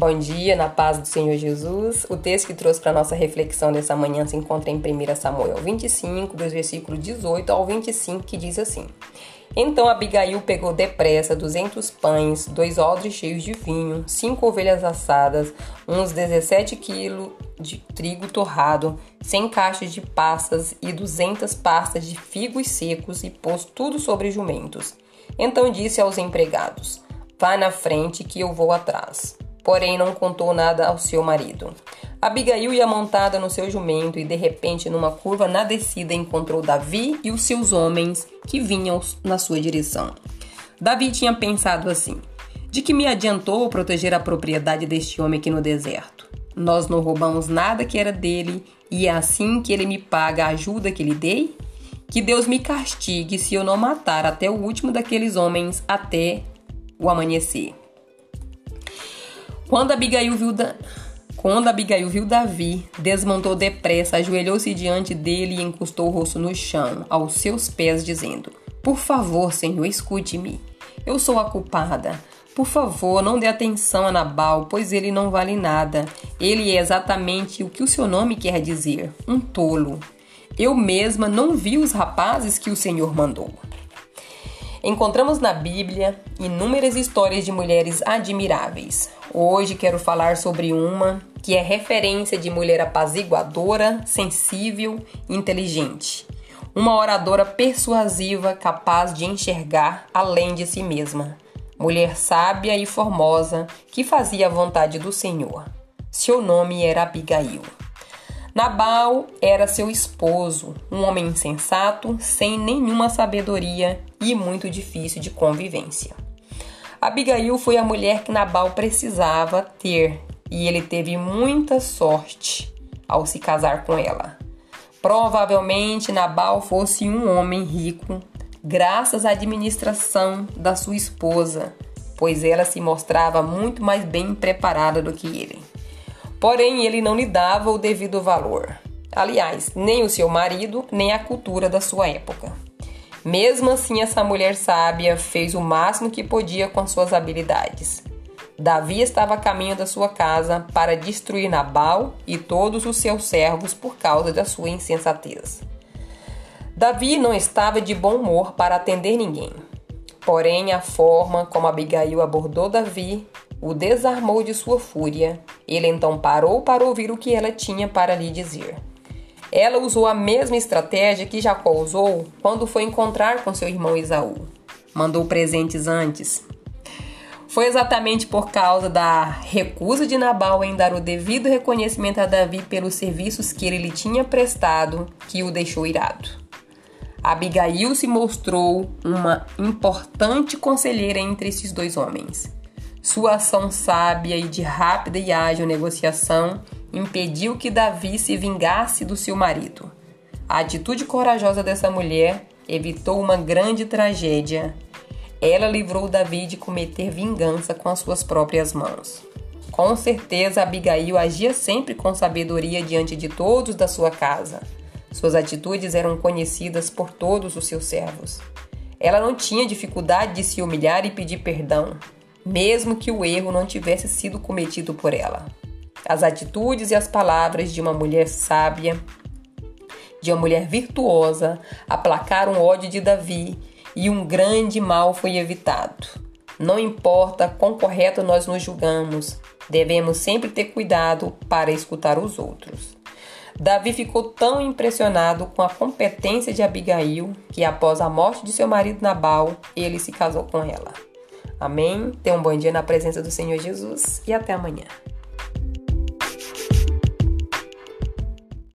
Bom dia, na paz do Senhor Jesus. O texto que trouxe para nossa reflexão dessa manhã se encontra em 1 Samuel 25, dos versículos 18 ao 25, que diz assim: Então Abigail pegou depressa duzentos pães, dois odres cheios de vinho, cinco ovelhas assadas, uns 17 quilos de trigo torrado, cem caixas de passas e duzentas pastas de figos secos e pôs tudo sobre jumentos. Então disse aos empregados: Vá na frente que eu vou atrás porém não contou nada ao seu marido. Abigail ia montada no seu jumento e de repente, numa curva na descida, encontrou Davi e os seus homens que vinham na sua direção. Davi tinha pensado assim: De que me adiantou proteger a propriedade deste homem aqui no deserto? Nós não roubamos nada que era dele e é assim que ele me paga a ajuda que lhe dei? Que Deus me castigue se eu não matar até o último daqueles homens até o amanhecer. Quando Abigail viu, da... Quando Abigail viu Davi, desmontou depressa, ajoelhou-se diante dele e encostou o rosto no chão, aos seus pés, dizendo: Por favor, Senhor, escute-me. Eu sou a culpada. Por favor, não dê atenção a Nabal, pois ele não vale nada. Ele é exatamente o que o seu nome quer dizer: um tolo. Eu mesma não vi os rapazes que o Senhor mandou. Encontramos na Bíblia inúmeras histórias de mulheres admiráveis. Hoje quero falar sobre uma que é referência de mulher apaziguadora, sensível inteligente. Uma oradora persuasiva capaz de enxergar além de si mesma. Mulher sábia e formosa que fazia a vontade do Senhor. Seu nome era Abigail. Nabal era seu esposo, um homem insensato, sem nenhuma sabedoria e muito difícil de convivência. Abigail foi a mulher que Nabal precisava ter e ele teve muita sorte ao se casar com ela. Provavelmente Nabal fosse um homem rico, graças à administração da sua esposa, pois ela se mostrava muito mais bem preparada do que ele. Porém, ele não lhe dava o devido valor. Aliás, nem o seu marido, nem a cultura da sua época. Mesmo assim, essa mulher sábia fez o máximo que podia com suas habilidades. Davi estava a caminho da sua casa para destruir Nabal e todos os seus servos por causa da sua insensatez. Davi não estava de bom humor para atender ninguém. Porém, a forma como Abigail abordou Davi o desarmou de sua fúria. Ele então parou para ouvir o que ela tinha para lhe dizer. Ela usou a mesma estratégia que Jacó usou quando foi encontrar com seu irmão Esaú. Mandou presentes antes. Foi exatamente por causa da recusa de Nabal em dar o devido reconhecimento a Davi pelos serviços que ele lhe tinha prestado que o deixou irado. Abigail se mostrou uma importante conselheira entre esses dois homens. Sua ação sábia e de rápida e ágil negociação impediu que Davi se vingasse do seu marido. A atitude corajosa dessa mulher evitou uma grande tragédia. Ela livrou Davi de cometer vingança com as suas próprias mãos. Com certeza, Abigail agia sempre com sabedoria diante de todos da sua casa. Suas atitudes eram conhecidas por todos os seus servos. Ela não tinha dificuldade de se humilhar e pedir perdão mesmo que o erro não tivesse sido cometido por ela. As atitudes e as palavras de uma mulher sábia, de uma mulher virtuosa, aplacaram o ódio de Davi e um grande mal foi evitado. Não importa quão correto nós nos julgamos, devemos sempre ter cuidado para escutar os outros. Davi ficou tão impressionado com a competência de Abigail que, após a morte de seu marido Nabal, ele se casou com ela. Amém? Tenha um bom dia na presença do Senhor Jesus e até amanhã.